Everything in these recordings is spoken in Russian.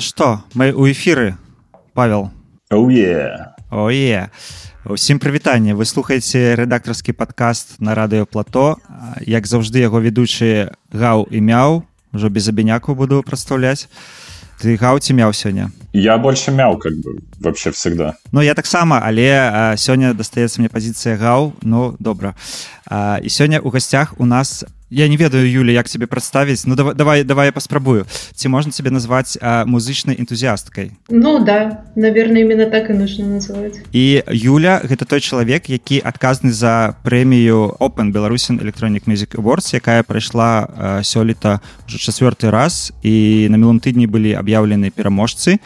Ну што мы у эфіры павел. Ое Ое усім прывітанне вы слухаеце рэдактарскі падкаст на радыё плато. Як заўжды яго ведучы гаў і мяў ужо без абеняку буду прадстаўляць ты гаў ці мяў сёння я больше мяў как бы вообще всегда. Ну я таксама але сёння дастаецца мне пазіцыя гаў ну добра а, і сёння у гасцях у нас я не ведаю Юля як тебе прадставіць Ну давай давай давай я паспрабую ці можна тебе назваць музычнай энтузіасткай Ну да. Наверное именно так и нужно называть і Юля гэта той чалавек які адказны за прэмію open беларусін electronic music awards якая прайшла сёлета уже чацвёрты раз. І на мілым тыдні былі аб'яўлены пераможцы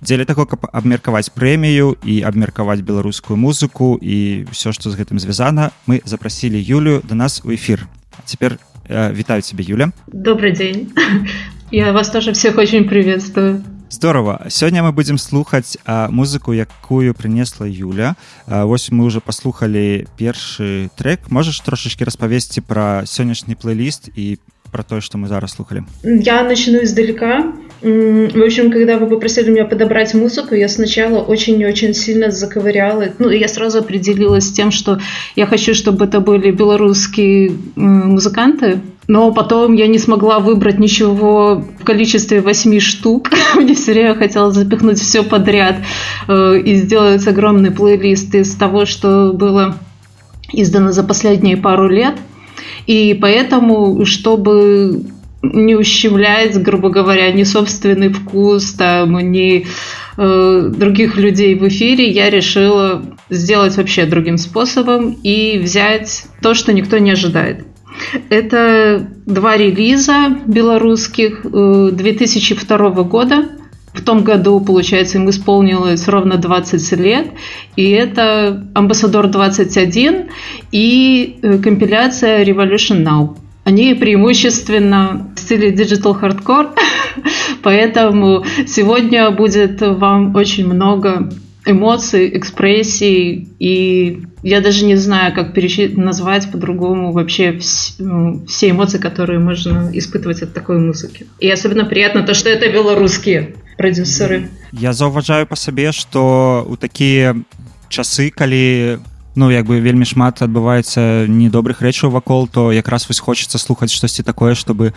дзеля таго каб абмеркаваць прэмію і абмеркаваць беларускую музыку і все што з гэтым звязана мы запрасілі Юлю до нас у эфир теперь э, витаю тебе юля добрый день я вас тоже всех очень приветствую здорово сёння мы будем слухаць музыку якую принесла юля восьось мы уже послухали першы трек можешь трошечки распавесці про сённяшні плейліст і про то что мы зараз слухали я начну издалека в общем, когда вы попросили меня подобрать музыку, я сначала очень и очень сильно заковыряла. Ну, я сразу определилась с тем, что я хочу, чтобы это были белорусские музыканты. Но потом я не смогла выбрать ничего в количестве восьми штук. Мне все время хотелось запихнуть все подряд э, и сделать огромный плейлист из того, что было издано за последние пару лет. И поэтому, чтобы не ущемляет, грубо говоря, ни собственный вкус, там, ни э, других людей в эфире, я решила сделать вообще другим способом и взять то, что никто не ожидает. Это два релиза белорусских 2002 э, года. В том году, получается, им исполнилось ровно 20 лет. И это «Амбассадор 21» и э, компиляция «Revolution Now». Они преимущественно в стиле digital hardcore, поэтому сегодня будет вам очень много эмоций, экспрессий, и я даже не знаю, как перечислить, назвать по-другому вообще ну, все эмоции, которые можно испытывать от такой музыки. И особенно приятно то, что это белорусские продюсеры. Я заўважаю по сабе, что у такие часы, калі ну як бы вельмі шмат адбываецца недобрых рэчаў вакол то якраз вось хочется слухаць штосьці такое чтобы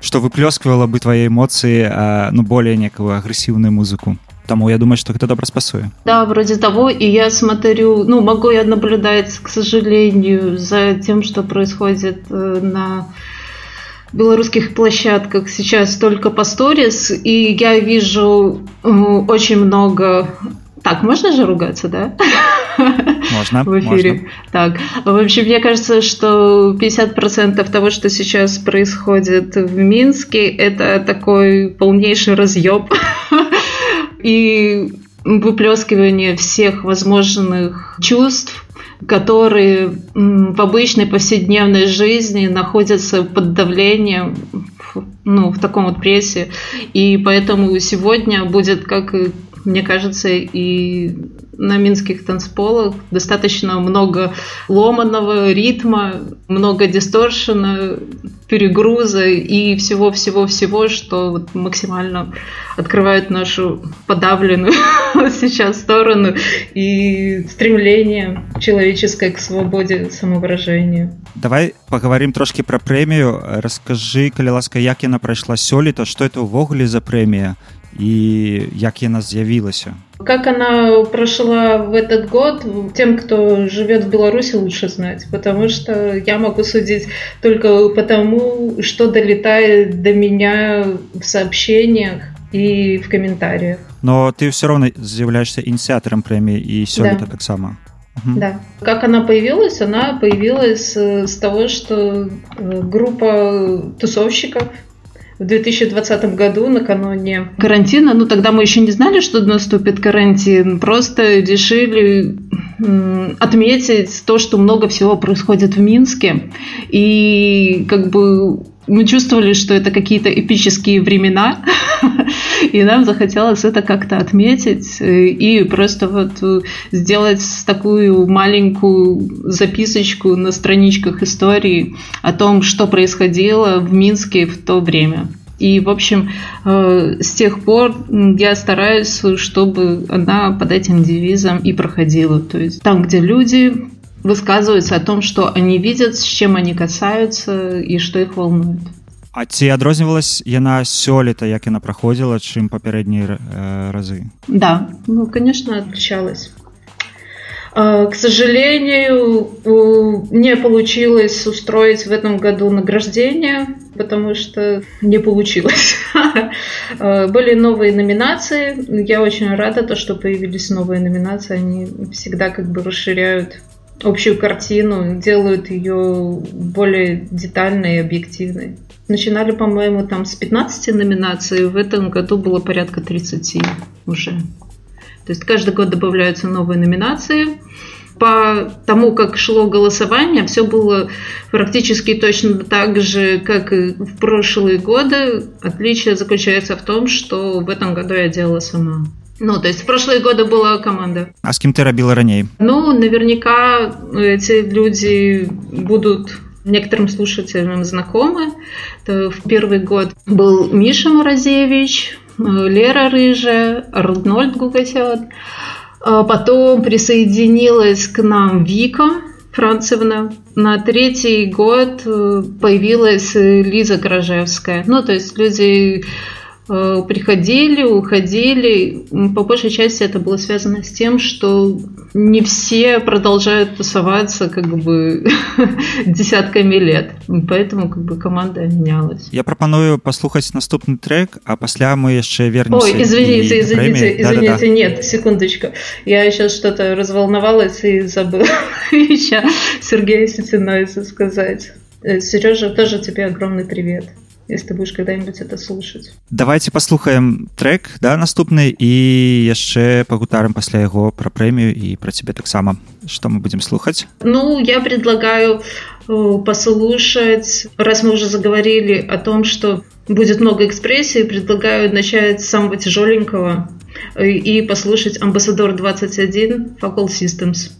что выплёсквала бы твои эмоции ну более некую агрэсіўную музыку Тому я думаю, что это добро спасует. Да, вроде того. И я смотрю, ну, могу я наблюдать, к сожалению, за тем, что происходит э, на белорусских площадках сейчас только по сторис. И я вижу э, очень много так, можно же ругаться, да? Можно. В эфире. Можно. Так, в общем, мне кажется, что 50% того, что сейчас происходит в Минске, это такой полнейший разъеб и выплескивание всех возможных чувств, которые в обычной повседневной жизни находятся под давлением ну, в таком вот прессе. И поэтому сегодня будет, как и мне кажется, и на минских танцполах достаточно много ломаного ритма, много дисторшена, перегруза и всего-всего-всего, что вот максимально открывает нашу подавленную сейчас сторону и стремление человеческое к свободе самовыражения. Давай поговорим трошки про премию. Расскажи, калі ласка, як яна прайшла сёлета, что это ўвогуле за премия и як яна з'явілася? Как она прошла в этот год, тем, кто живет в Беларуси, лучше знать, потому что я могу судить только потому, что долетает до меня в сообщениях и в комментариях. Но ты все равно являешься инициатором премии и все да. это так само. Угу. Да. Как она появилась? Она появилась э, с того, что э, группа тусовщиков в 2020 году, накануне карантина, ну тогда мы еще не знали, что наступит карантин, просто решили отметить то, что много всего происходит в Минске. И как бы мы чувствовали, что это какие-то эпические времена, и нам захотелось это как-то отметить э, и просто вот э, сделать такую маленькую записочку на страничках истории о том, что происходило в Минске в то время. И, в общем, э, с тех пор я стараюсь, чтобы она под этим девизом и проходила. То есть там, где люди высказываются о том, что они видят, с чем они касаются и что их волнует. А ці адрознівалась яна сёлета як яна праходзіла чым папярэднія э, разы да ну конечно отличалась К сожалению, не получилось устроить в этом году награждение, потому что не получилось. Были новые номинации. Я очень рада, то, что появились новые номинации. Они всегда как бы расширяют общую картину, делают ее более детальной и объективной. Начинали, по-моему, там с 15 номинаций, в этом году было порядка 30 уже. То есть каждый год добавляются новые номинации. По тому, как шло голосование, все было практически точно так же, как и в прошлые годы. Отличие заключается в том, что в этом году я делала сама. Ну, то есть в прошлые годы была команда. А с кем ты робила ранее? Ну, наверняка эти люди будут некоторым слушателям знакомы. Это в первый год был Миша Морозевич, Лера Рыжая, Арнольд Гугасян. А потом присоединилась к нам Вика Францевна. На третий год э, появилась Лиза Грожевская. Ну, то есть люди Э, приходили, уходили. По большей части это было связано с тем, что не все продолжают тусоваться как бы десятками лет. Поэтому как бы команда менялась. Я пропоную послухать наступный трек, а после мы еще вернемся. Ой, извините, извините, извините, да, да, да. нет, секундочку. Я сейчас что-то разволновалась и забыла еще Сергею Сетиноице сказать. Э, Сережа, тоже тебе огромный привет если ты будешь когда-нибудь это слушать давайте послухаем трек да наступны і яшчэ пагутарым пасля яго пра прэмію і пра цябе таксама что мы будем слухаць ну я предлагаю э, послушать раз мы уже заговорили о том что будет много экспрессий предлагаю начать с самого тяжеленького э, и послушать амбассадор 21 факол systems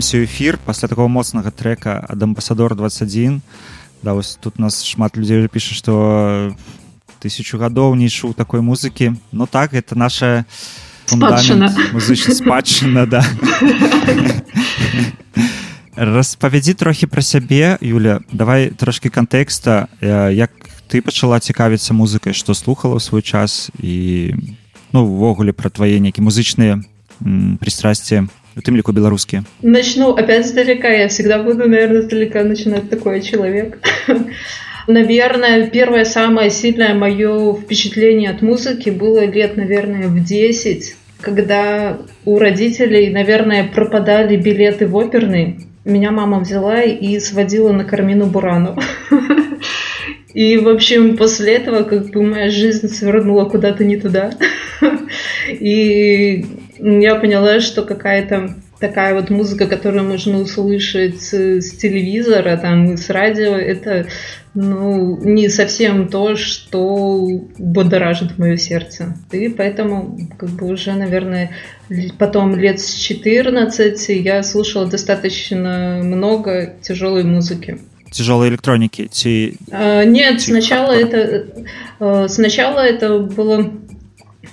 вяртаемся ў эфір пасля такого моцнага трека ад амбасадор 21 да вось тут нас шмат людзей піша што тысячу гадоў не чуў такой музыкі ну так это наша музычна спадчына да. Распавядзі трохі пра сябе Юля. Давай трошки кантэкста як ты пачала цікавіцца музыкай што слухала ў свой час? І ну увогуле пра твае нейкі музычныя пристрастия лику белорусские. Начну опять сдалека я всегда буду наверное сдалека начинать такой человек. Наверное первое самое сильное мое впечатление от музыки было лет наверное в 10 когда у родителей наверное пропадали билеты в оперный. Меня мама взяла и сводила на кармину бурану И, в общем, после этого, как бы, моя жизнь свернула куда-то не туда. И я поняла, что какая-то такая вот музыка, которую можно услышать с телевизора, там, с радио, это ну, не совсем то, что будоражит мое сердце. И поэтому, как бы уже, наверное, потом лет с 14 я слушала достаточно много тяжелой музыки тяжелой электроники ці... а, нет ці... сначала это э, сначала это было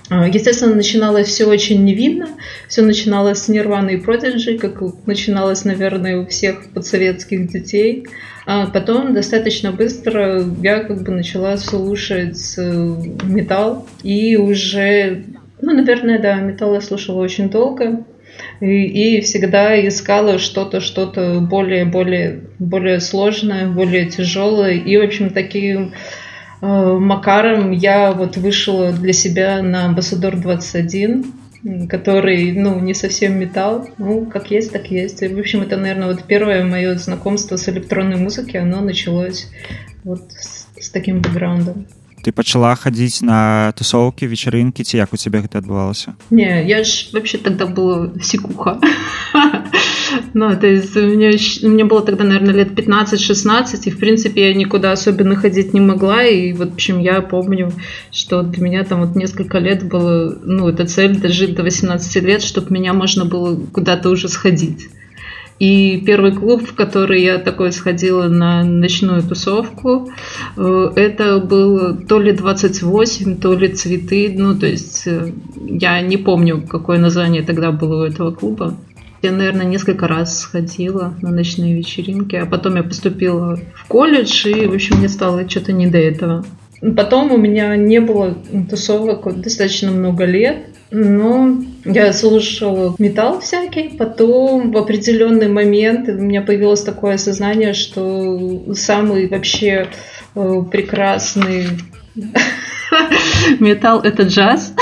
Естественно, начиналось все очень невинно. Все начиналось с Нирваны и Продиджи, как начиналось, наверное, у всех подсоветских детей. А потом достаточно быстро я как бы начала слушать э, металл. И уже, ну, наверное, да, металл я слушала очень долго и, и всегда искала что-то, что-то более, более, более сложное, более тяжелое. И, в общем, таким э, макаром я вот вышла для себя на Амбассадор 21, который, ну, не совсем металл, ну, как есть, так есть. И, в общем, это, наверное, вот первое мое знакомство с электронной музыкой, оно началось вот с, с таким бэкграундом ты пачала хадзіць на тусовкі вечарынкі ці як у цябе гэта адбывалася не я ж вообще тогда была секуха ну то есть мне мне было тогда наверное лет 15-16 и в принципе я никуда особенно ходить не могла и вот в общем я помню что для меня там вот несколько лет было ну это цель дожить до 18 лет чтобы меня можно было куда-то уже сходить И первый клуб, в который я такой сходила на ночную тусовку, э, это был то ли 28, то ли цветы. Ну, то есть э, я не помню, какое название тогда было у этого клуба. Я, наверное, несколько раз сходила на ночные вечеринки, а потом я поступила в колледж, и, в общем, мне стало что-то не до этого. Потом у меня не было тусовок достаточно много лет, но я слушала металл всякий, потом в определенный момент у меня появилось такое осознание, что самый вообще э, прекрасный металл это джаз.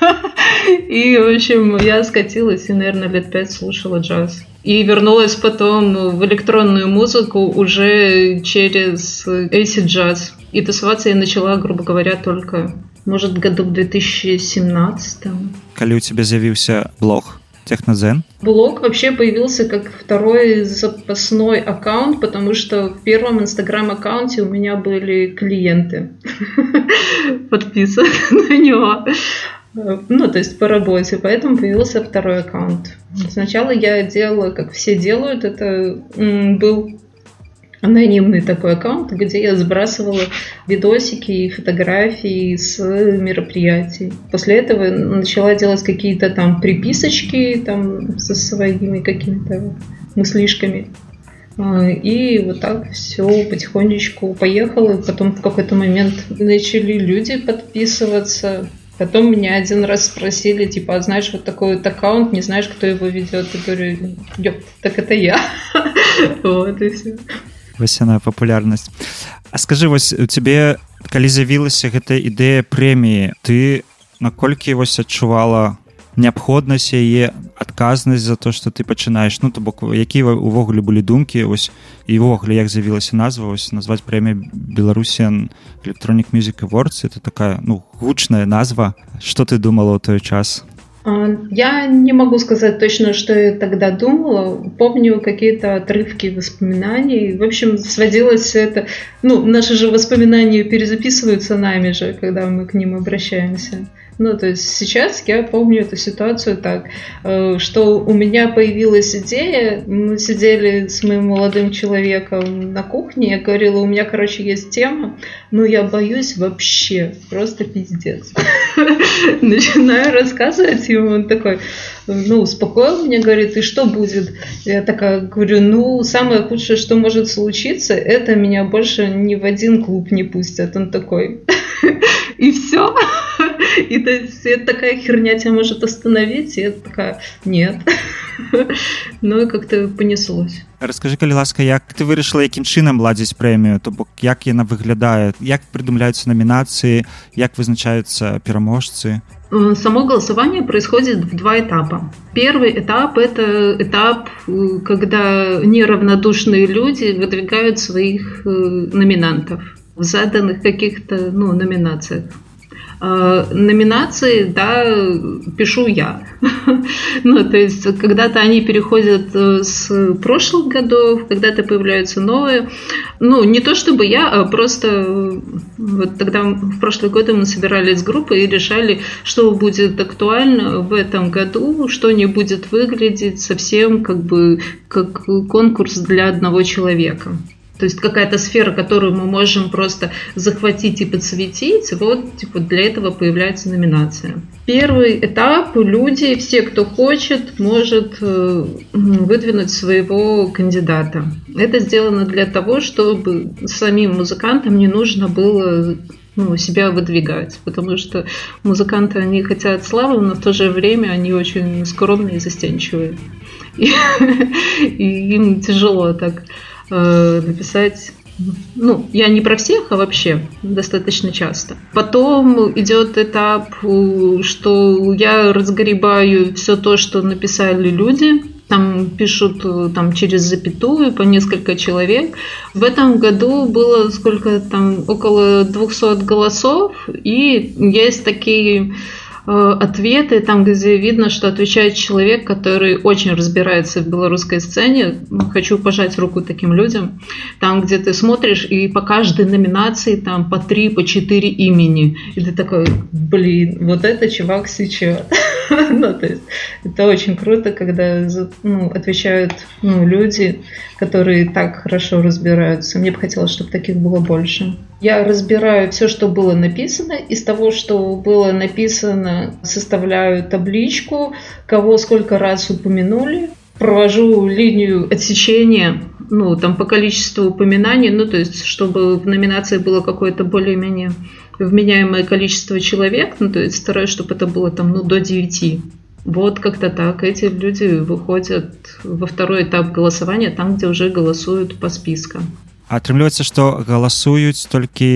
И, в общем, я скатилась и, наверное, лет пять слушала джаз. И вернулась потом в электронную музыку уже через AC Jazz. И тусоваться я начала, грубо говоря, только может, году в 2017. Коли у тебя з'явился блог Технозен? Блог вообще появился как второй запасной аккаунт, потому что в первом инстаграм-аккаунте у меня были клиенты подписаны на него. Ну, то есть по работе, поэтому появился второй аккаунт. Сначала я делала, как все делают, это был анонимный такой аккаунт, где я сбрасывала видосики и фотографии с мероприятий. После этого начала делать какие-то там приписочки там со своими какими-то мыслишками. А, и вот так все потихонечку поехало. Потом в какой-то момент начали люди подписываться. Потом меня один раз спросили, типа, а знаешь, вот такой вот аккаунт, не знаешь, кто его ведет? Я говорю, ёп, так это я. Вот и все вось яна папулярнасць А скажы вось у цябе калі з'явілася гэта ідэя прэміі ты наколькі вось адчувала неабходнасць яе адказнасць за то что ты пачынаеш? Ну то бок якія увогуле былі думкі ось івогуле як з'явілася назва ось назваць прэмія беларусен электронік мюзіка ворцы это такая ну гучная назва. Что ты думала ў той час? А, я не могу сказать точно, что я тогда думала. Помню какие-то отрывки воспоминаний. В общем, сводилось все это... Ну, наши же воспоминания перезаписываются нами же, когда мы к ним обращаемся. Ну, то есть сейчас я помню эту ситуацию так, э, что у меня появилась идея, мы сидели с моим молодым человеком на кухне, я говорила, у меня, короче, есть тема, но я боюсь вообще, просто пиздец. Начинаю рассказывать ему, он такой, ну, успокоил меня, говорит, и что будет? Я такая говорю, ну, самое худшее, что может случиться, это меня больше ни в один клуб не пустят. Он такой, и все. И то есть это такая херня тебя может остановить, и это такая, нет. Ну и как-то понеслось. Расскажи, калі ласка, як ты вырашыла, якім чынам ладзіць прэмію, то бок як яна выглядае, як прыдумляюцца намінацыі, як вызначаюцца пераможцы? Само голосование происходит в два этапа. Первый этап – это этап, когда неравнодушные люди выдвигают своих э, номинантов в заданных каких-то ну, номинациях. Э, номинации, да, пишу я. ну, то есть, когда-то они переходят э, с прошлых годов, когда-то появляются новые. Ну, не то чтобы я, а просто э, вот тогда в прошлые годы мы собирались с группой и решали, что будет актуально в этом году, что не будет выглядеть совсем как бы как конкурс для одного человека. То есть какая-то сфера, которую мы можем просто захватить и подсветить, вот типа для этого появляется номинация. Первый этап люди, все, кто хочет, может э, выдвинуть своего кандидата. Это сделано для того, чтобы самим музыкантам не нужно было ну, себя выдвигать, потому что музыканты, они хотят славы, но в то же время они очень скромные и застенчивые. И, и им тяжело так э, написать ну, я не про всех, а вообще достаточно часто. Потом идет этап, что я разгребаю все то, что написали люди, там пишут там, через запятую по несколько человек. В этом году было сколько там, около 200 голосов, и есть такие Э, ответы, там, где видно, что отвечает человек, который очень разбирается в белорусской сцене. Хочу пожать руку таким людям. Там, где ты смотришь, и по каждой номинации там по три, по четыре имени. И ты такой, блин, вот это чувак сейчас. ну, то есть это очень круто, когда ну, отвечают ну, люди, которые так хорошо разбираются. Мне бы хотелось, чтобы таких было больше. Я разбираю все, что было написано. Из того, что было написано, составляю табличку, кого сколько раз упомянули. Провожу линию отсечения, ну, там по количеству упоминаний, ну, то есть, чтобы в номинации было какое-то более-менее вменяемое количество человек, ну, то есть стараюсь, чтобы это было там, ну, до 9. Вот как-то так. Эти люди выходят во второй этап голосования, там, где уже голосуют по спискам атрымліваецца што галасуюць толькі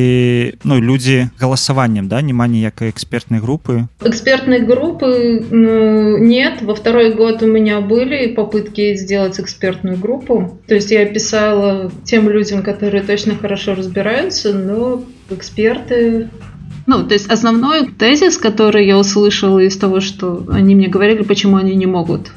ну людзі галасаваннем да няма ніякай экспертнай групы экспертной группы ну, нет во второй год у меня были попытки сделать экспертную группу то есть я писала тем людям которые точно хорошо разбираются но эксперты ну, то есть основной тезис, который я услышала из того, что они мне говорили, почему они не могут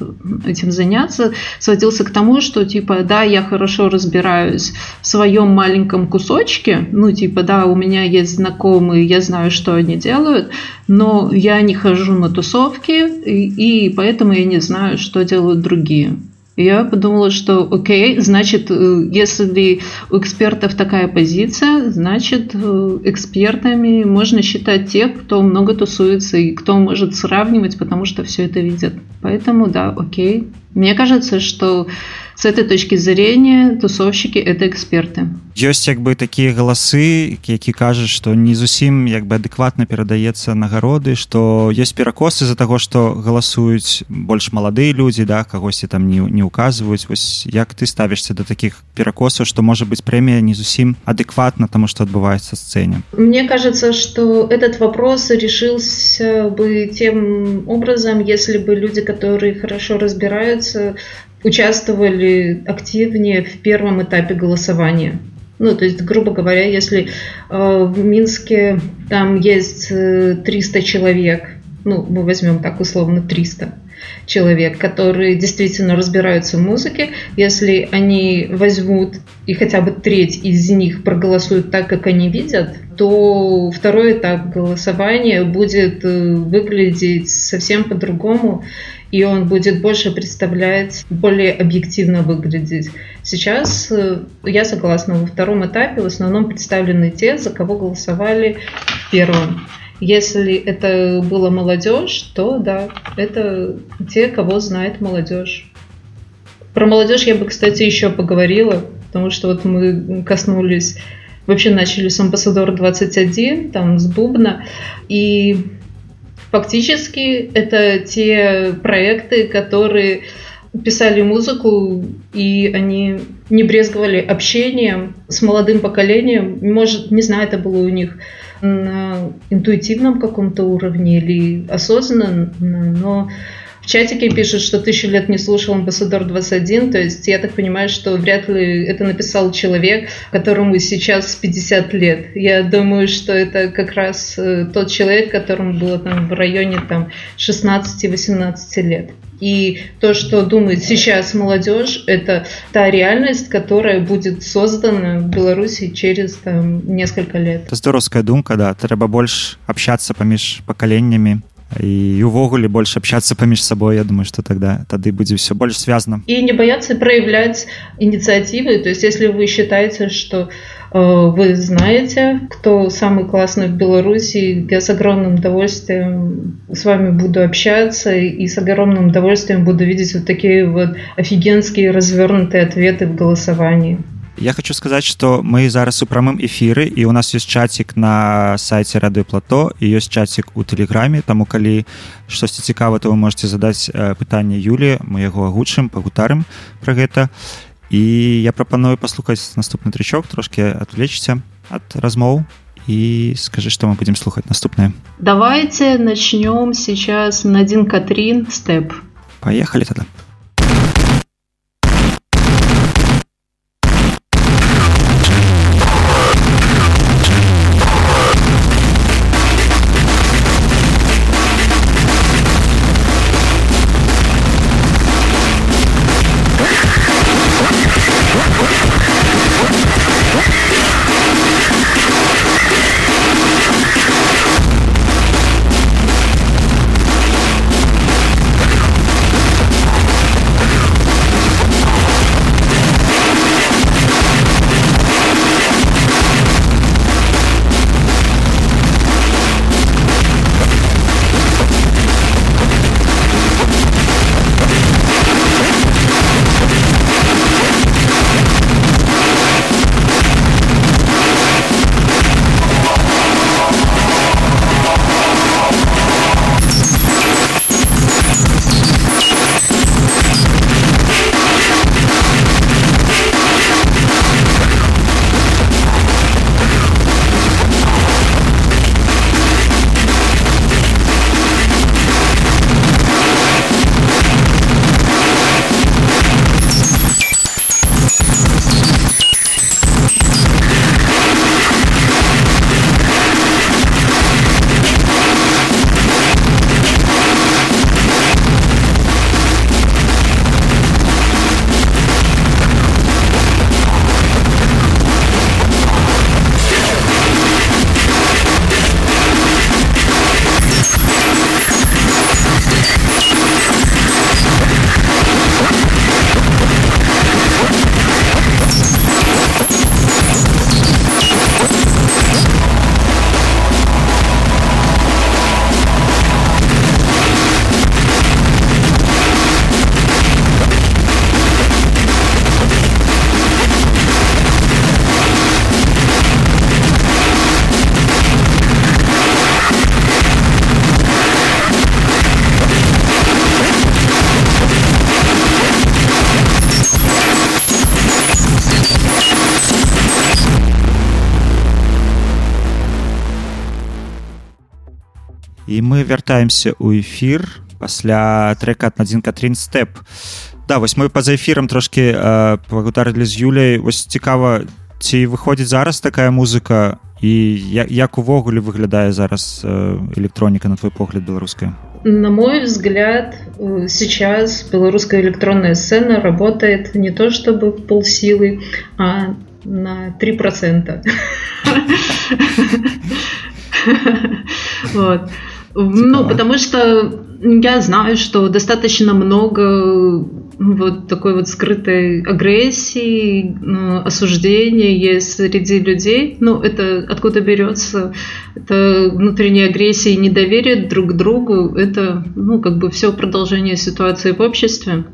этим заняться, сводился к тому, что типа, да, я хорошо разбираюсь в своем маленьком кусочке, ну, типа, да, у меня есть знакомые, я знаю, что они делают, но я не хожу на тусовки, и, и поэтому я не знаю, что делают другие. Я подумала, что окей, значит, э, если у экспертов такая позиция, значит, э, экспертами можно считать тех, кто много тусуется и кто может сравнивать, потому что все это видят. Поэтому да, окей. Мне кажется, что с этой точки зрения тусовщики это эксперты ёсць як бы такія галасы які кажуць што не зусім як бы адэкватна перадаецца нагароды што ёсць перакосы за таго што галасуюць больш маладыя людзі да кагосьці там не, не указваюць вось як ты ставішся да такіх перакосаў што можа быць прэмія не зусім адэкватна таму што адбываецца сцэне Мне кажется что этот вопрос решился бы тем образом если бы люди которые хорошо разбираются участвовали активнее в первом этапе голосования. Ну, то есть, грубо говоря, если э, в Минске там есть 300 э, человек, ну, мы возьмем так условно 300 человек, которые действительно разбираются в музыке, если они возьмут и хотя бы треть из них проголосуют так, как они видят, то второй этап голосования будет э, выглядеть совсем по-другому, и он будет больше представлять, более объективно выглядеть. Сейчас э, я согласна, во втором этапе в основном представлены те, за кого голосовали в первом. Если это была молодежь, то да, это те, кого знает молодежь. Про молодежь я бы, кстати, еще поговорила, потому что вот мы коснулись, вообще начали с Амбассадор 21, там с Бубна, и фактически это те проекты, которые писали музыку, и они не брезговали общением с молодым поколением. Может, не знаю, это было у них на интуитивном каком-то уровне или осознанно, но в чатике пишут, что тысячу лет не слушал Амбассадор 21, то есть я так понимаю, что вряд ли это написал человек, которому сейчас 50 лет. Я думаю, что это как раз э, тот человек, которому было там в районе там 16-18 лет. И то, что думает сейчас молодежь, это та реальность, которая будет создана в Беларуси через там, несколько лет. Это здоровская думка, да. Трэба больше общаться поміж поколениями і увогуле больше общаться паміж сабой я думаю что тогда тады будзе все больше связано. И не бояться проявлять инициативы. То есть если вы считаете что э, вы знаете кто самый классный в беларуси я с огромным удовольствием с вами буду общаться и с огромным удовольствием буду видеть вот такие вот офигенские развернутые ответы в голосовании Я хочу сказаць что мы зараз у прамым эфіры і у нас ёсць чацік на сайце рады плато і ёсць чацік у тэлеграме таму калі штосьці цікава то вы можете задаць пытанне Юлі мы яго агучым пагутарым про гэта і я прапаную паслухаць наступны трычок трошки отвлечься ад размоў і скажи что мы будем слухаць наступнае давайте начнем сейчас на один катрин степ поехали тогда вяртаемся ў эфір пасля трека ад адзін катрин стэп да вось мы па-за эфірам трошки э, пагутарылі з юляй вось цікава ці выходзіць зараз такая музыка і як, як увогуле выглядае зараз э, электроніка на твой погляд беларуская На мой взгляд, э, сейчас белорусская электронная сцена работает не то чтобы в полсилы, а на 3%. Вот. Ну, потому что я знаю, что достаточно много вот такой вот скрытой агрессии, ну, осуждения есть среди людей. Ну, это откуда берется? Это внутренняя агрессия и недоверие друг к другу. Это, ну, как бы все продолжение ситуации в обществе.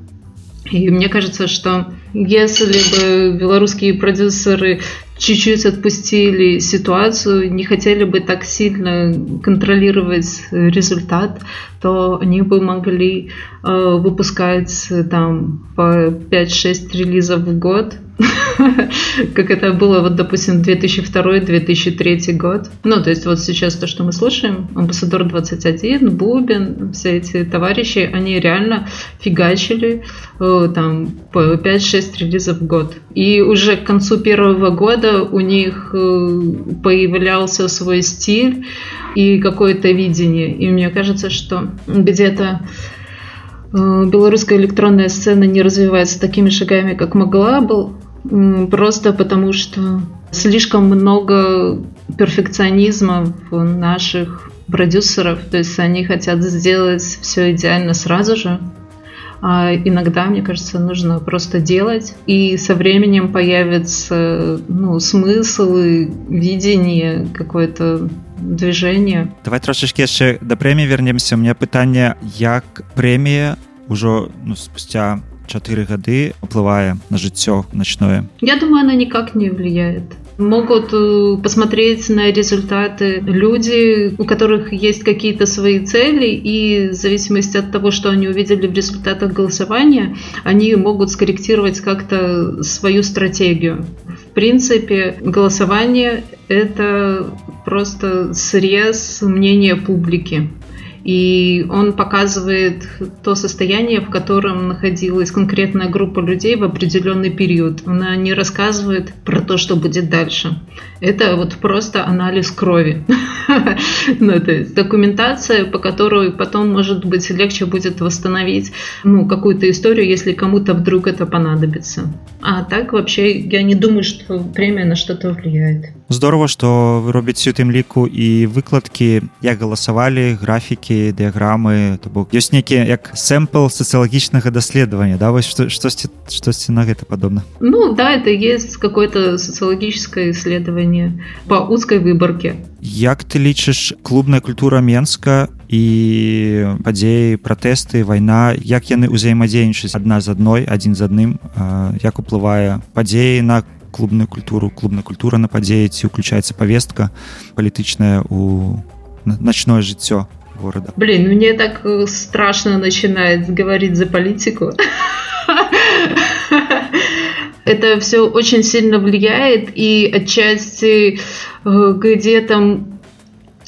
И мне кажется, что если бы белорусские продюсеры чуть-чуть отпустили ситуацию, не хотели бы так сильно контролировать результат, то они бы могли э, выпускать там по 5-6 релизов в год, как это было, вот, допустим, 2002-2003 год. Ну, то есть вот сейчас то, что мы слушаем, Амбассадор 21, Бубин, все эти товарищи, они реально фигачили э, там по 5-6 релизов в год. И уже к концу первого года у них э, появлялся свой стиль и какое-то видение. И мне кажется, что где-то э, белорусская электронная сцена не развивается такими шагами, как могла бы, просто потому что слишком много перфекционизма в наших продюсеров, то есть они хотят сделать все идеально сразу же, а иногда, мне кажется, нужно просто делать, и со временем появится ну, смысл и видение какое-то движение. Давай трошечки яшчэ да прэміі вернемся мне пытанне як прэмія ўжо ну, спустя чатыры гады уплывае на жыццё ночное я думаю она никак не влияет могут посмотреть на результаты люди, у которых есть какие-то свои цели, и в зависимости от того, что они увидели в результатах голосования, они могут скорректировать как-то свою стратегию. В принципе, голосование — это просто срез мнения публики и он показывает то состояние, в котором находилась конкретная группа людей в определенный период. Она не рассказывает про то, что будет дальше. Это вот просто анализ крови. ну, то есть документация, по которой потом, может быть, легче будет восстановить ну, какую-то историю, если кому-то вдруг это понадобится. А так вообще я не думаю, что премия на что-то влияет. Здорово, что вы робіце у тым ліку і выкладкі як галасавалі графікі дыяграмы то бок ёсць нейкі як сэмпл сацыялагічнага даследавання да? Вось што, штосьці штосьці на гэта падобна ну да это есть какое-то социологическое исследование по узкой выборке. Як ты лічыш клубная культура менска і падзеі пратэсты вайна як яны ўзаемадзейнічаць адна з адной адзін з адным як уплывае падзеі на клубную культуру клубная культура на падзеі ці уключаецца повестка палітычная у ночное жыццё города блин мне так э, страшно начинает говорить за политику это все очень сильно влияет и отчасти э, где там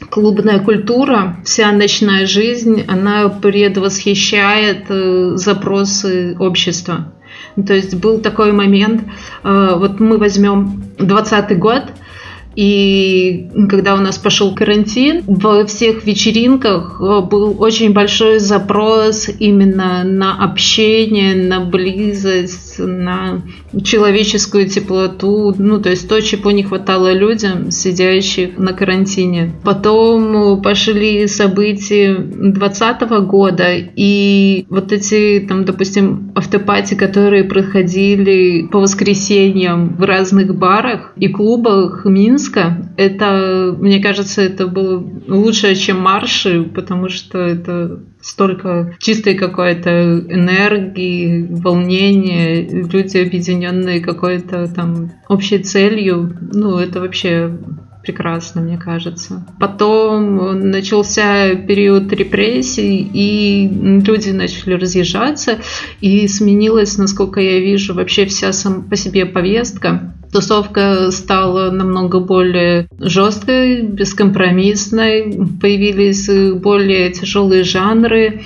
клубная культура, вся ночная жизнь, она предвосхищает э, запросы общества. То есть был такой момент, э, вот мы возьмем 20 год, и когда у нас пошел карантин, во всех вечеринках э, был очень большой запрос именно на общение, на близость, на человеческую теплоту, ну, то есть то, чего не хватало людям, сидящих на карантине. Потом пошли события 2020 года, и вот эти, там, допустим, автопати, которые проходили по воскресеньям в разных барах и клубах Минска, это, мне кажется, это было лучше, чем марши, потому что это столько чистой какой-то энергии, волнения, люди объединенные какой-то там общей целью. Ну, это вообще прекрасно, мне кажется. Потом начался период репрессий, и люди начали разъезжаться, и сменилась, насколько я вижу, вообще вся сам по себе повестка. Тусовка стала намного более жесткой, бескомпромиссной, появились более тяжелые жанры,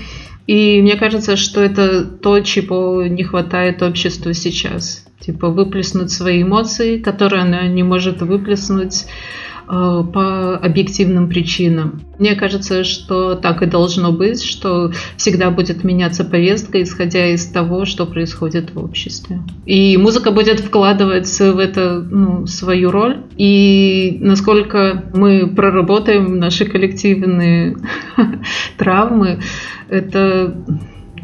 и мне кажется, что это то, чего не хватает обществу сейчас. типа выплеснуть свои эмоции, которые она не может выплеснуть. Э, по объективным причинам. Мне кажется, что так и должно быть, что всегда будет меняться повестка, исходя из того, что происходит в обществе. И музыка будет вкладывать в это ну, свою роль. И насколько мы проработаем наши коллективные травмы, это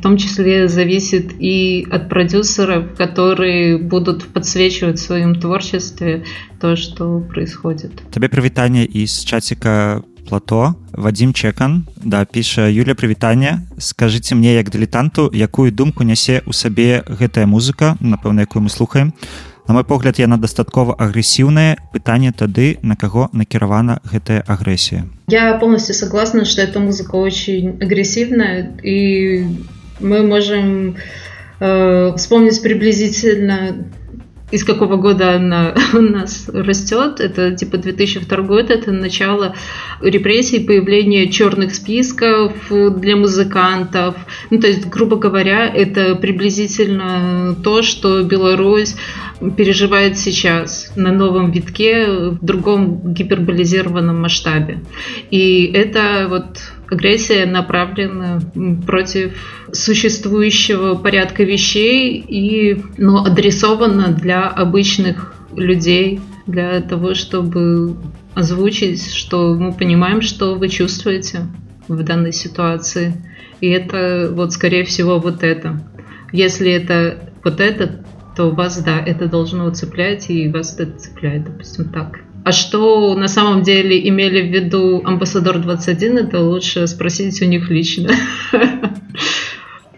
том числе зависит и от продюсеров, которые будут подсвечивать в своем творчестве то, что происходит. Тебе привитание из чатика плато. Вадим чекан. Да піша Юля прывітання скажите мне як дылетанту якую думку нясе у сабе гэтая музыка напэўна якую мы слухаем? На мой погляд яна дастаткова агрэсіўная. Пытанне тады на каго накіравана гэтая агрэсія я полностью согласна что эта музыка очень агрессивная и мы можем э, вспомнить приблизительно из какого года она у нас растет. Это типа 2002 год, это начало репрессий, появление черных списков для музыкантов. Ну, то есть, грубо говоря, это приблизительно то, что Беларусь переживает сейчас на новом витке в другом гиперболизированном масштабе. И это вот агрессия направлена против существующего порядка вещей и ну, адресована для обычных людей, для того, чтобы озвучить, что мы понимаем, что вы чувствуете в данной ситуации. И это вот, скорее всего, вот это. Если это вот это, то вас, да, это должно цеплять, и вас это цепляет, допустим, так. А что на самом деле имели в виду амбассадор 21, это лучше спросить у них лично.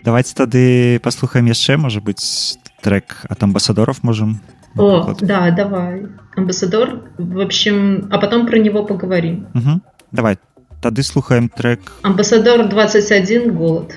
Давайте тады паслухаем яшчэ можа быць трек от амбассадоров можем о да давай. Амбассадор в общем а потом про него поговорим. Угу. давай тады слухаем трек. Амбассадор 21 голод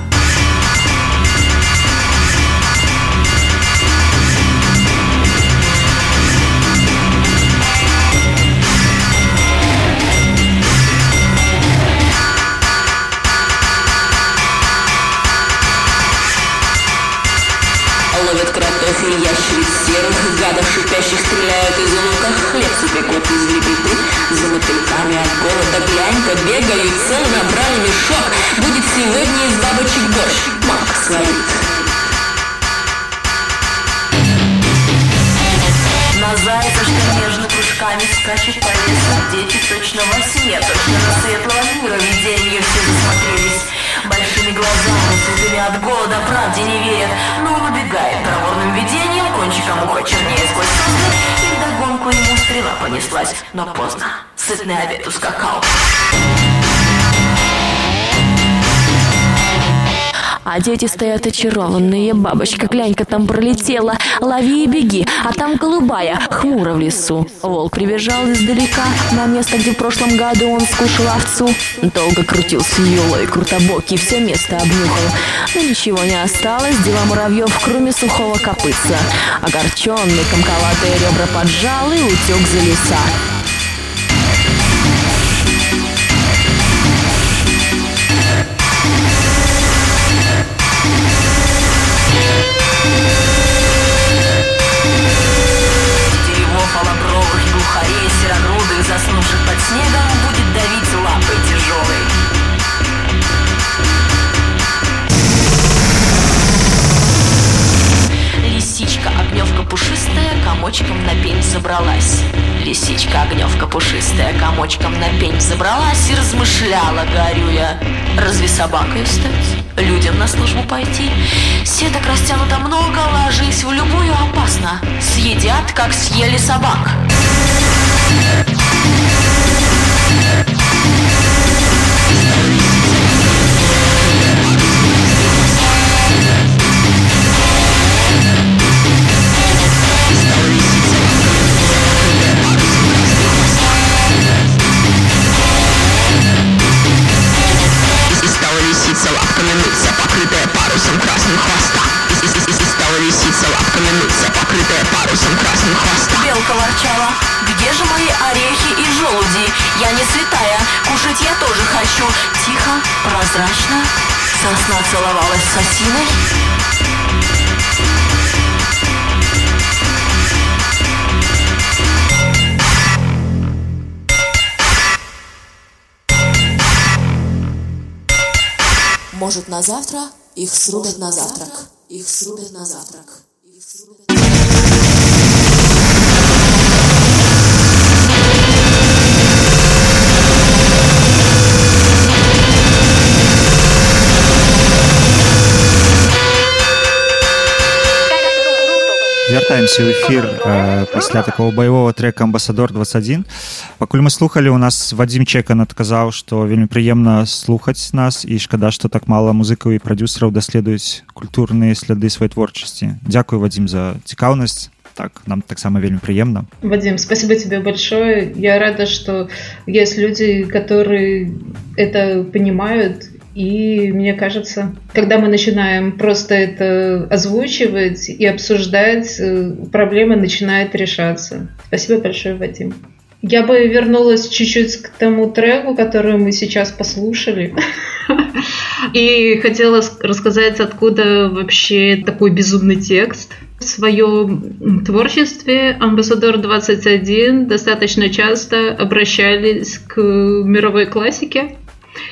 Гадов шипящих стреляют из лука. Хлеб пекут из лепеты. За мотыльками от голода глянь-ка Бегают цел, набрали мешок. Будет сегодня из бабочек борщ. Мамка сварит. На зайца, что нежно кружками скачет по лесу. Дети точно во сне, точно на светлого мира Виденье все засмотрелись Большими глазами, сытыми от голода, правде не верят. Но выбегает проворным видением Кончиком уха чернее сквозь сосны. И вдогонку ему стрела понеслась Но поздно. Сытный обед ускакал. А дети стоят очарованные. Бабочка, глянь-ка, там пролетела. Лови и беги. А там голубая, хмуро в лесу. Волк прибежал издалека на место, где в прошлом году он скушал овцу. Долго крутился юлой, крутобокий, все место обнюхал. Но ничего не осталось, дела муравьев, кроме сухого копытца. Огорченный, комковатые ребра поджал и утек за леса. Комочком на пень забралась. Лисичка, огневка пушистая, комочком на пень забралась и размышляла, горюя. Разве собакой стать? Людям на службу пойти? Сеток растянуто много, ложись в любую опасно. Съедят, как съели собак. И осиной. Может, на завтра их срубят на завтрак. Их срубят на завтрак. вяртаемся ў эфир э, пасля такого баявого трека амбасадор 21 пакуль мы слухали у нас вадзім чекан адказаў что вельмі прыемна слухаць нас і шкада что так мало музыкаў і прадюсераў даследуюць культурныя сляды сваёй творчасці Дякую вадзім за цікаўнасць так нам таксама вельмі прыемна Вадим, спасибо тебе большое. Я рада, что есть люди, которые это понимают. и мне кажется, когда мы начинаем просто это озвучивать и обсуждать, э, проблема начинает решаться. Спасибо большое, Вадим. Я бы вернулась чуть-чуть к тому треку, который мы сейчас послушали. И хотела рассказать, откуда вообще такой безумный текст. В своем творчестве Амбассадор 21 достаточно часто обращались к мировой классике.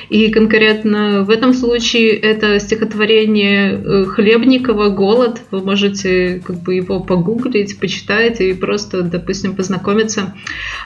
И конкретно в этом случае это стихотворение э, Хлебникова «Голод». Вы можете как бы его погуглить, почитать и просто, допустим, познакомиться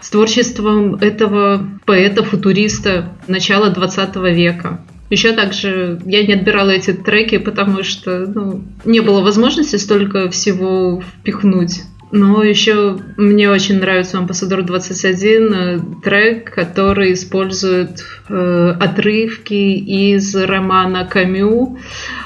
с творчеством этого поэта-футуриста начала 20 века. Еще также я не отбирала эти треки, потому что ну, не было возможности столько всего впихнуть. Но еще мне очень нравится Амбассадор 21 э, трек, который использует э, отрывки из романа Камю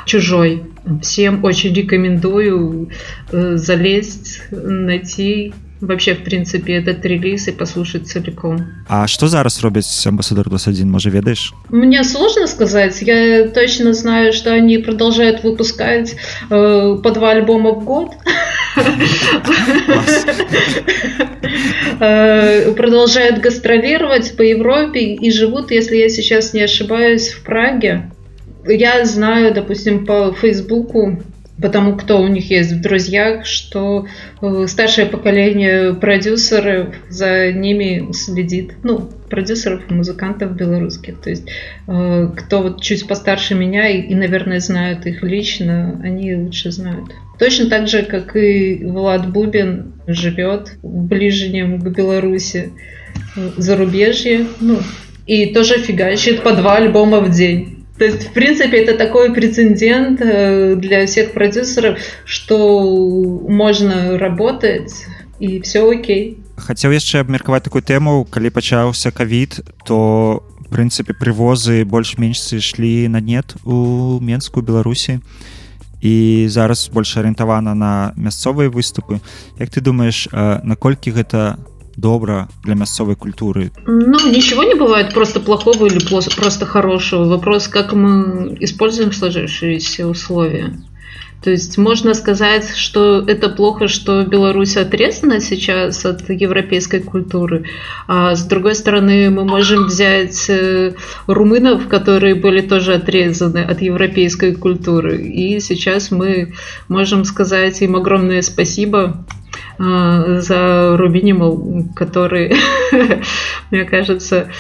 «Чужой». Всем очень рекомендую э, залезть, найти вообще, в принципе, этот релиз и послушать целиком. А што зараз робяць амбасадар 21 можа ведаеш Мне сложно сказать. Я точно знаю, что они продолжают выпускать э, по два альбома в год. Э, Продолжают гастролировать по Европе и живут, если я сейчас не ошибаюсь, в Праге. Я знаю, допустим, по Фейсбуку, потому кто у них есть в друзьях, что э, старшее поколение продюсеров за ними следит. Ну, продюсеров и музыкантов белорусских. То есть, э, кто вот чуть постарше меня и, и, наверное, знают их лично, они лучше знают. Точно так же, как и Влад Бубин живет в ближнем к Беларуси э, зарубежье, ну, и тоже фигачит по два альбома в день. То есть, в принципе, это такой прецедент э, для всех продюсеров, что можно работать, и все окей. хацеў яшчэ абмеркаваць такую тэму калі пачаўся кавід то прынцыпе прывозы больш-менш ішлі на нет у менску беларусі і зараз больш арыентавана на мясцовыя выступы. Як ты думаешь наколькі гэта добра для мясцовой культуры? Ну ничего не бывает просто плохого или просто хорошего. Вопрос как мы используем сложившиеся условия. То есть можно сказать, что это плохо, что Беларусь отрезана сейчас от европейской культуры, а с другой стороны мы можем взять э, румынов, которые были тоже отрезаны от европейской культуры, и сейчас мы можем сказать им огромное спасибо за Рубинимал, который, мне кажется,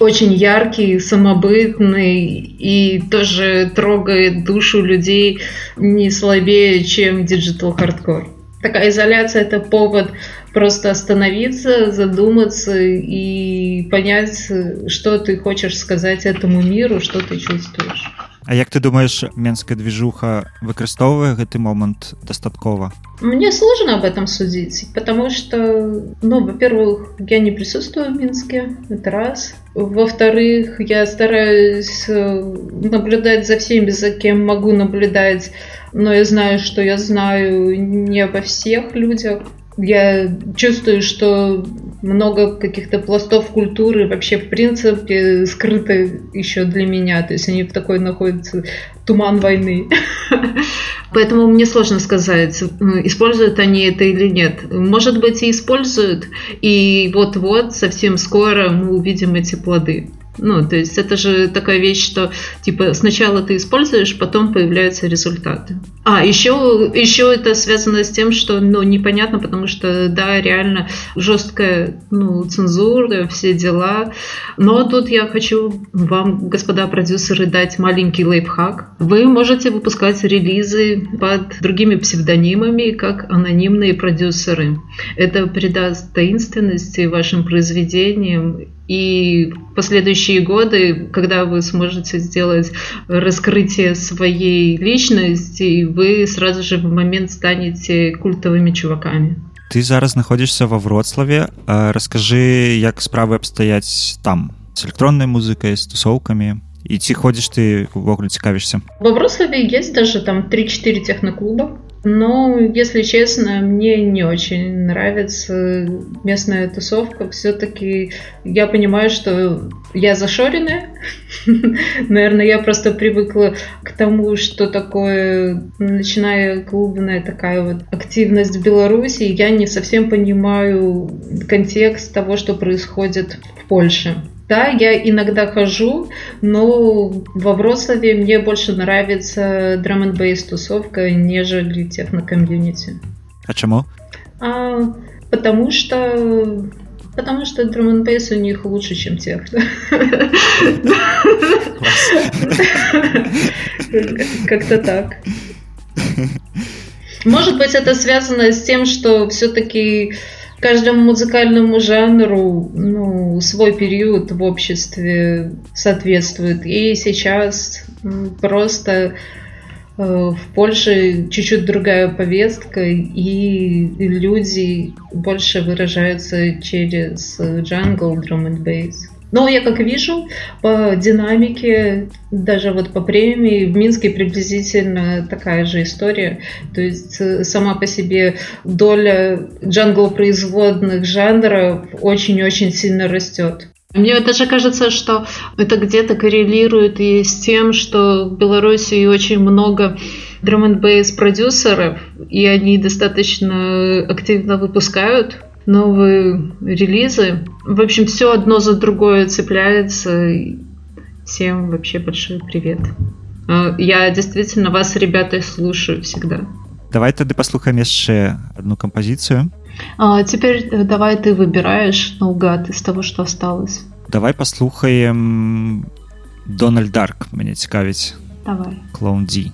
очень яркий, самобытный и тоже трогает душу людей не слабее, чем digital hardcore. Такая изоляция это повод просто остановиться, задуматься и понять, что ты хочешь сказать этому миру, что ты чувствуешь. А як ты думаешь менская движуха выкарыстоўвае гэты момант дастаткова? Мне сложно об этом судить потому что ну во-первых я не присутствую в минске это раз. Во-вторых я стараюсь э, наблюдать за всеми за кем могу наблюдать но я знаю что я знаю не обо всех людях я чувствую, что много каких-то пластов культуры вообще в принципе скрыто еще для меня. То есть они в такой находятся туман войны. Поэтому мне сложно сказать, используют они это или нет. Может быть и используют, и вот-вот совсем скоро мы увидим эти плоды. Ну, то есть это же такая вещь, что типа сначала ты используешь, потом появляются результаты. А, еще, еще это связано с тем, что ну, непонятно, потому что, да, реально жесткая ну, цензура, все дела. Но тут я хочу вам, господа продюсеры, дать маленький лайфхак. Вы можете выпускать релизы под другими псевдонимами, как анонимные продюсеры. Это придаст таинственности вашим произведениям и в последующие годы, когда вы сможете сделать раскрытие своей личности, вы сразу же в момент станете культовыми чуваками. Ты зараз знаходзішся ва вроцлаве расскажы як справы абстаяць там з электроннай музыкай з тусоўкамі і ці ходзіш ты увогуле цікавішся во вроцлаве есть даже там 3-4 техноклуба но, если честно, мне не очень нравится местная тусовка. Все-таки я понимаю, что я зашоренная. Наверное, я просто привыкла к тому, что такое, начиная клубная такая вот активность в Беларуси. Я не совсем понимаю контекст того, что происходит в Польше. Да, я иногда хожу, но во Вроцлаве мне больше нравится драм н бейс тусовка, нежели техно-комьюнити. А чему? А, потому что Потому что драм н у них лучше, чем техно. Как-то так. Может быть, это связано с тем, что все-таки каждому музыкальному жанру ну, свой период в обществе соответствует. И сейчас просто э, в Польше чуть-чуть другая повестка, и люди больше выражаются через джангл, drum and bass. Но я как вижу по динамике, даже вот по премии в Минске приблизительно такая же история. То есть э, сама по себе доля джангл-производных жанров очень-очень сильно растет. Мне даже кажется, что это где-то коррелирует и с тем, что в Беларуси очень много драм н продюсеров, и они достаточно активно выпускают новые релизы. В общем, все одно за другое цепляется. Всем вообще большой привет. А, я действительно вас, ребята, слушаю всегда. Давай тогда послухаем еще одну композицию. А, теперь э, давай ты выбираешь наугад из того, что осталось. Давай послухаем Дональд Дарк, мне цікавіць. Давай. Клоун Ди.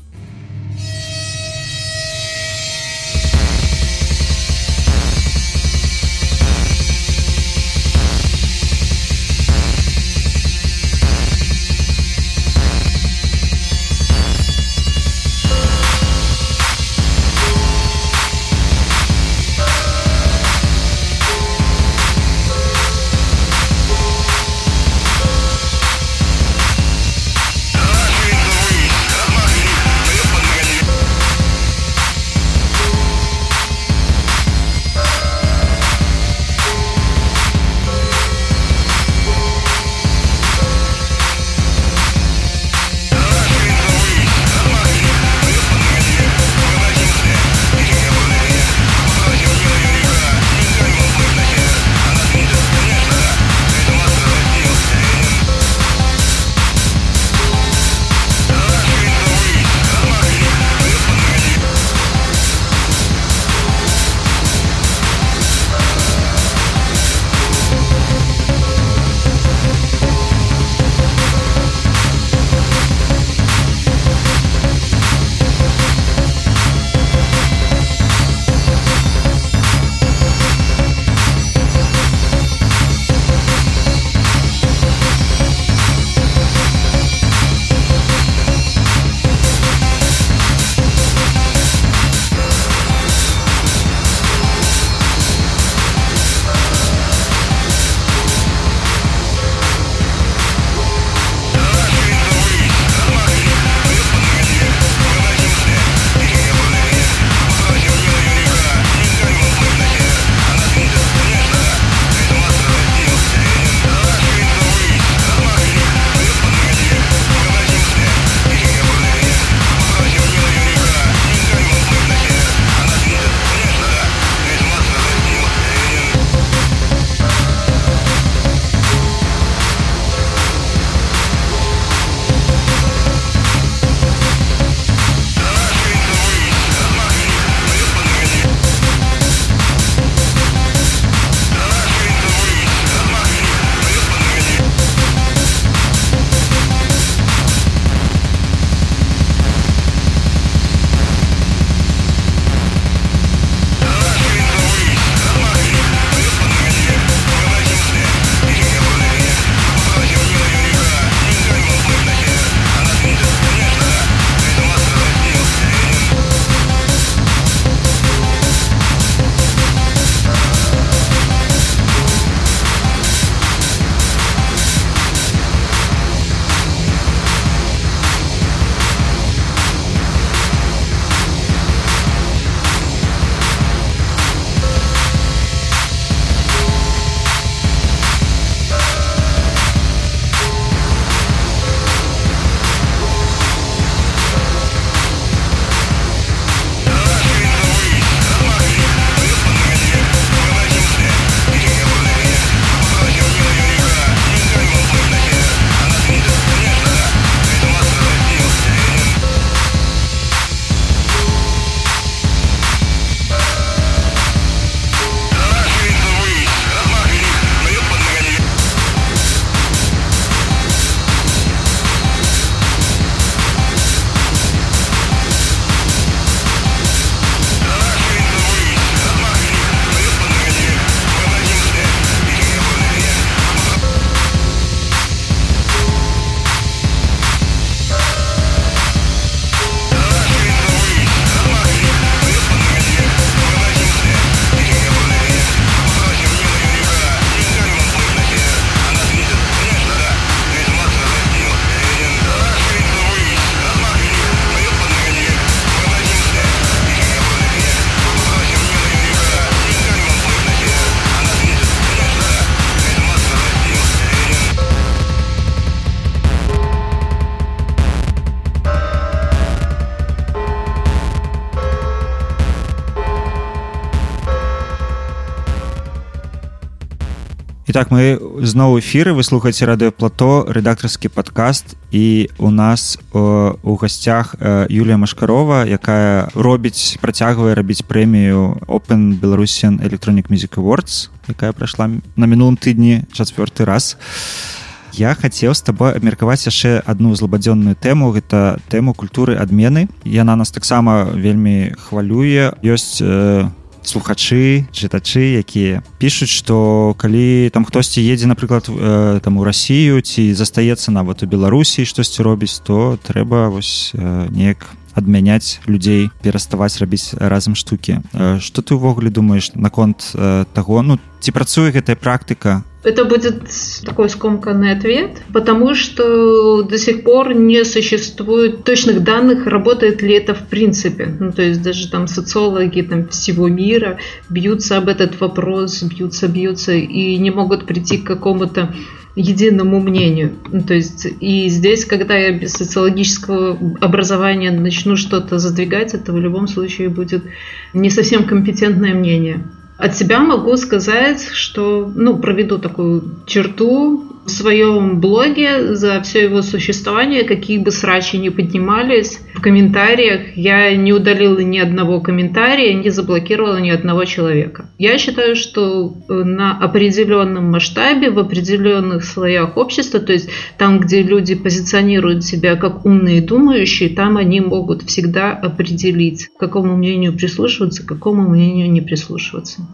Так мы зноў эфіры вы слухаеце радыёплато рэдактарскі падкаст. І у нас о, у гасцях Юлія Машкарова якая робіць працягвае рабіць прэмію open Belarusian electronic music awards якая прайшла на мінулым тыдні чацвёрты раз. Я хацеў з табой абмеркаваць яшчэ одну злабадзённую тэму. Гэта тэму культуры адмены. Яна нас таксама вельмі хвалюе. Ёсць у слухачы чытачы якія пішуць што калі там хтосьці едзе напрыклад э, там у Росію ці застаецца нават у Беларусі штосьці робіць то трэба вось э, неяк адмяняць людзей пераставаць рабіць разам штукі. Э, что ты ўвогуле думаешь наконт э, таго? Ну ці працуе гэтая практыка Это будет такой скомканный ответ, потому что до сих пор не существует точных данных, работает ли это в принципе. Ну, то есть даже там социологи там, всего мира бьются об этот вопрос, бьются, бьются и не могут прийти к какому-то единому мнению. Ну, то есть и здесь, когда я без социологического образования начну что-то задвигать, это в любом случае будет не совсем компетентное мнение. От себя могу сказать, что ну, проведу такую черту в своем блоге за все его существование, какие бы срачи ни поднимались, в комментариях я не удалила ни одного комментария, не заблокировала ни одного человека. Я считаю, что на определенном масштабе, в определенных слоях общества, то есть там, где люди позиционируют себя как умные и думающие, там они могут всегда определить, к какому мнению прислушиваться, к какому мнению не прислушиваться.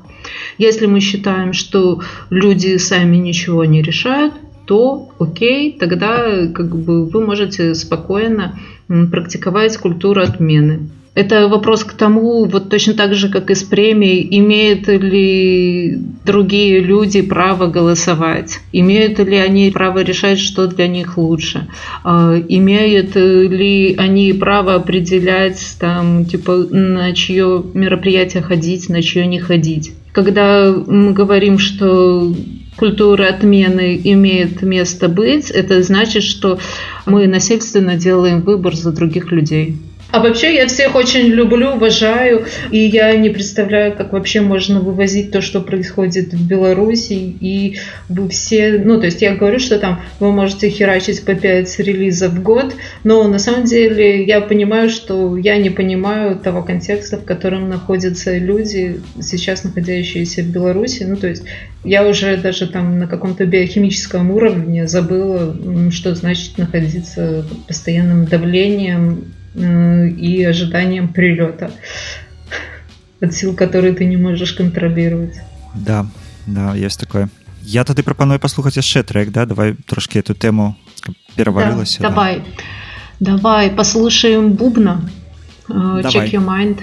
Если мы считаем, что люди сами ничего не решают, то окей, тогда как бы вы можете спокойно практиковать культуру отмены. Это вопрос к тому, вот точно так же, как и с премией, имеют ли другие люди право голосовать? Имеют ли они право решать, что для них лучше? А, имеют ли они право определять, там, типа, на чье мероприятие ходить, на чье не ходить? Когда мы говорим, что культура отмены имеет место быть, это значит, что мы насильственно делаем выбор за других людей. А вообще я всех очень люблю, уважаю, и я не представляю, как вообще можно вывозить то, что происходит в Беларуси, и вы все, ну, то есть я говорю, что там вы можете херачить по 5 релизов в год, но на самом деле я понимаю, что я не понимаю того контекста, в котором находятся люди, сейчас находящиеся в Беларуси, ну, то есть я уже даже там на каком-то биохимическом уровне забыла, что значит находиться под постоянным давлением и ожиданием прилета от сил, которые ты не можешь контролировать. Да, да, есть такое. Я тады прапаную паслухаць яшчэ трек да давай трошки эту тему перавалілася да, давай да. давай послушаем бубна uh, check your mind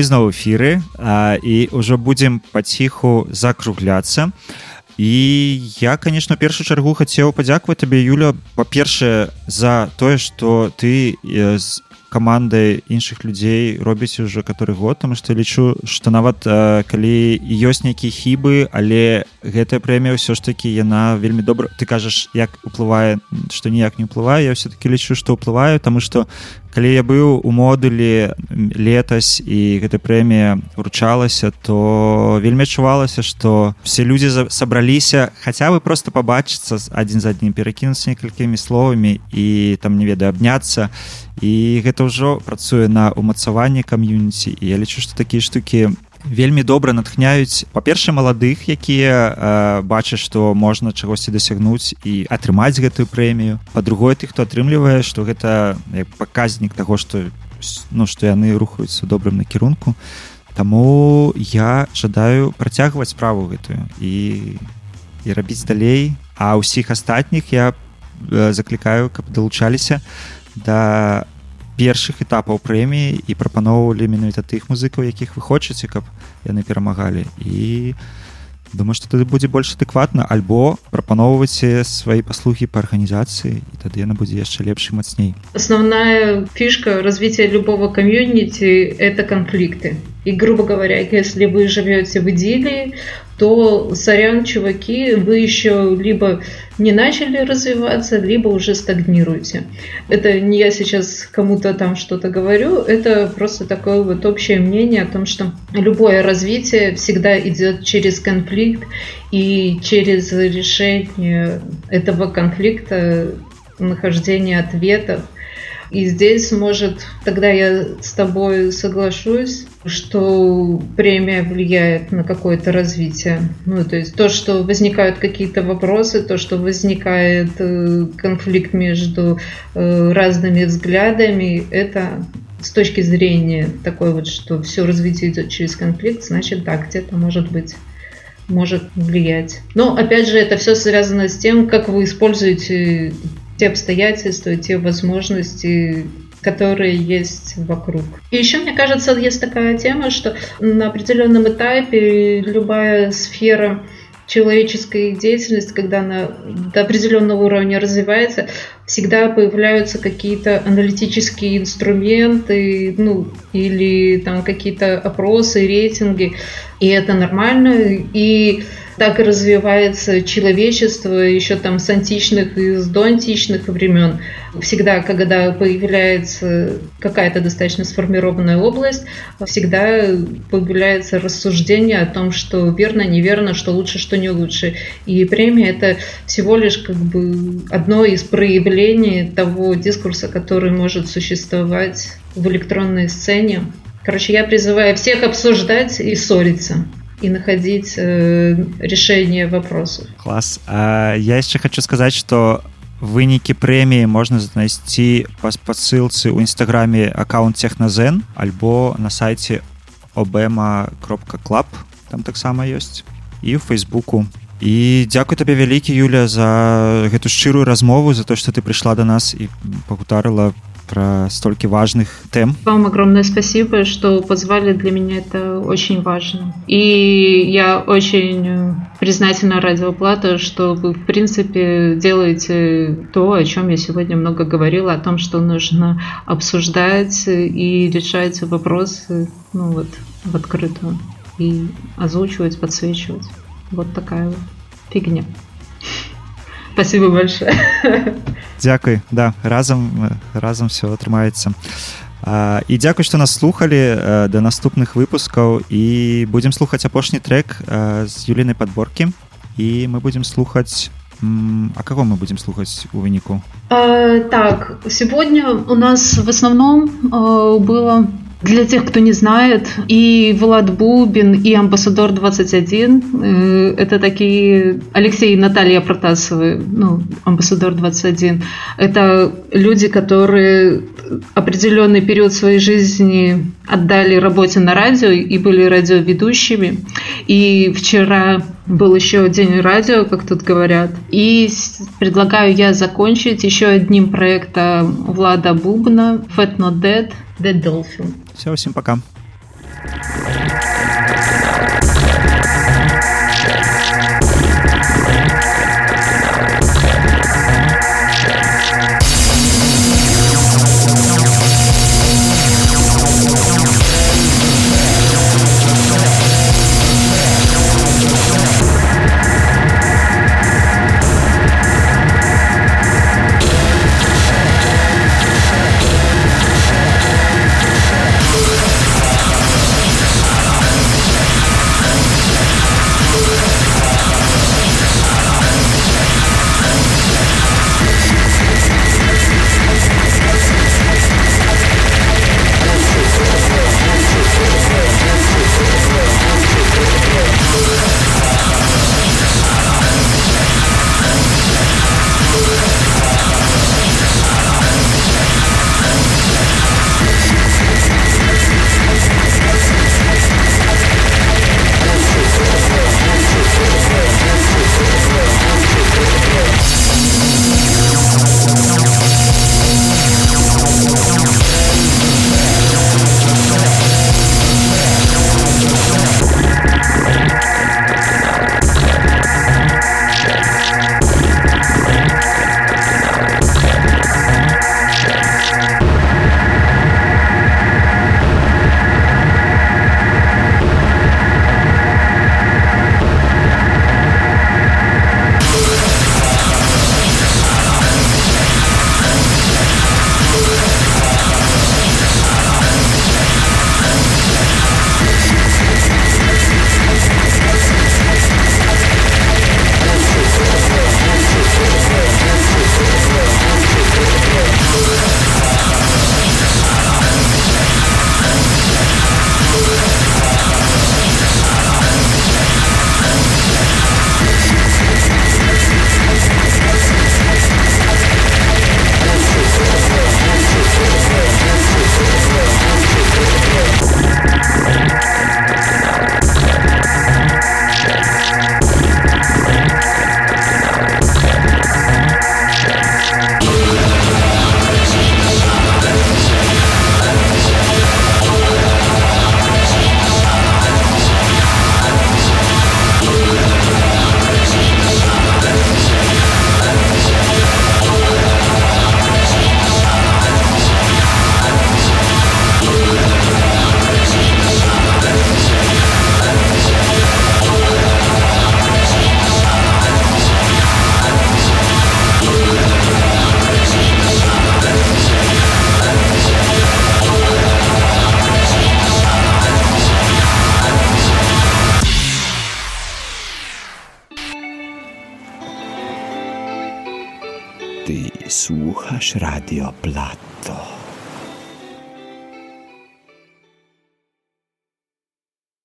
мы зноў эфіры і ўжо будзем паціху закругляцца. І я конечно першую чаргу хацеў падзякаваць табе Юля па-першае за тое што ты з камандай іншых людзей робіць уже который год там што лічу што нават э, калі ёсць нейкія хібы але гэтая прэмія ўсё ж таки яна вельмі добра ты кажаш як уплывае што ніяк не ўплывае я все-таки лічу што ўплываю таму што калі я быў у модулі летась і гэта прэмія уручалася то вельмі адчувалася што все людзі сабраліся хаця бы просто пабачыцца адзін за аднім перакінуцца некалькімі словамі і там не ведаю абняцца і гэта ўжо працуе на умацаванне кам'юніці. І я лічу што такія штукі вельмі добра натхняюць па-першае маладых якія э, бачаць што можна чагосьці дасягнуць і атрымаць гэтую прэмію. Па-другое тых хто атрымлівае што гэта як паказнік таго што ну што яны рухаюцца добрым накірунку. Таму я жадаю працягваць справу гэтую і і рабіць далей. А ўсіх астатніх я заклікаю каб далучаліся да першых этапаў прэміі і прапаноўвалі менавіта тых музыкаў якіх вы хочаце каб яны перамагалі. І думаю што тады будзе больш адэкватна альбо прапаноўваце свае паслугі па арганізацыі і тады яна будзе яшчэ лепш мацней. Основная фішка развития любого комьюнити это конфликты и грубо говоря если вы живете в идиллии то сорян, чуваки, вы еще либо не начали развиваться, либо уже стагнируете. Это не я сейчас кому-то там что-то говорю, это просто такое вот общее мнение о том, что любое развитие всегда идет через конфликт и через решение этого конфликта, нахождение ответов – и здесь, может, тогда я с тобой соглашусь, что премия влияет на какое-то развитие. Ну, то есть то, что возникают какие-то вопросы, то, что возникает э, конфликт между э, разными взглядами, это с точки зрения такой вот, что все развитие идет через конфликт, значит, да, где-то может быть может влиять. Но опять же, это все связано с тем, как вы используете те обстоятельства, те возможности, которые есть вокруг. И еще, мне кажется, есть такая тема, что на определенном этапе любая сфера человеческой деятельности, когда она до определенного уровня развивается, всегда появляются какие-то аналитические инструменты, ну, или там какие-то опросы, рейтинги, и это нормально, и так и развивается человечество еще там с античных и с доантичных времен. Всегда, когда появляется какая-то достаточно сформированная область, всегда появляется рассуждение о том, что верно, неверно, что лучше, что не лучше. И премия это всего лишь как бы одно из проявлений того дискурса, который может существовать в электронной сцене. Короче, я призываю всех обсуждать и ссориться и находить э, решение вопросов. Класс. А я еще хочу сказать, что вынікі прэміі можна знайсці па спасылцы ў нстаграме аккаунт технозен альбо на сайце обема кропка клаб там таксама ёсць і ў фейсбуку і дзякуй табе вялікі Юля за гэту шчырую размову за то что ты прыйшла до нас і пагутарыла про столько важных тем. Вам огромное спасибо, что позвали. Для меня это очень важно. И я очень признательна радиоплата, что вы, в принципе, делаете то, о чем я сегодня много говорила, о том, что нужно обсуждать и решать вопросы ну, вот, в открытую и озвучивать, подсвечивать. Вот такая вот фигня Спасибо большое. Дзякуй да разам разам все атрымаецца і дзякуй што нас слухалі да наступных выпускаў і будзем слухаць апошні трек з юлінай подборкі і мы будзем слухаць а кого мы будем слухаць у выніку а, так сегодня у нас в основном а, было для тех, кто не знает, и Влад Бубин, и Амбассадор 21 э, это такие Алексей и Наталья Протасовы, ну, Амбассадор 21. Это люди, которые определенный период своей жизни отдали работе на радио и были радиоведущими. И вчера был еще день радио, как тут говорят. И предлагаю я закончить еще одним проектом Влада Бубна «Fat Not Dead» «The Dolphin». Все, всем пока. Ty słuchasz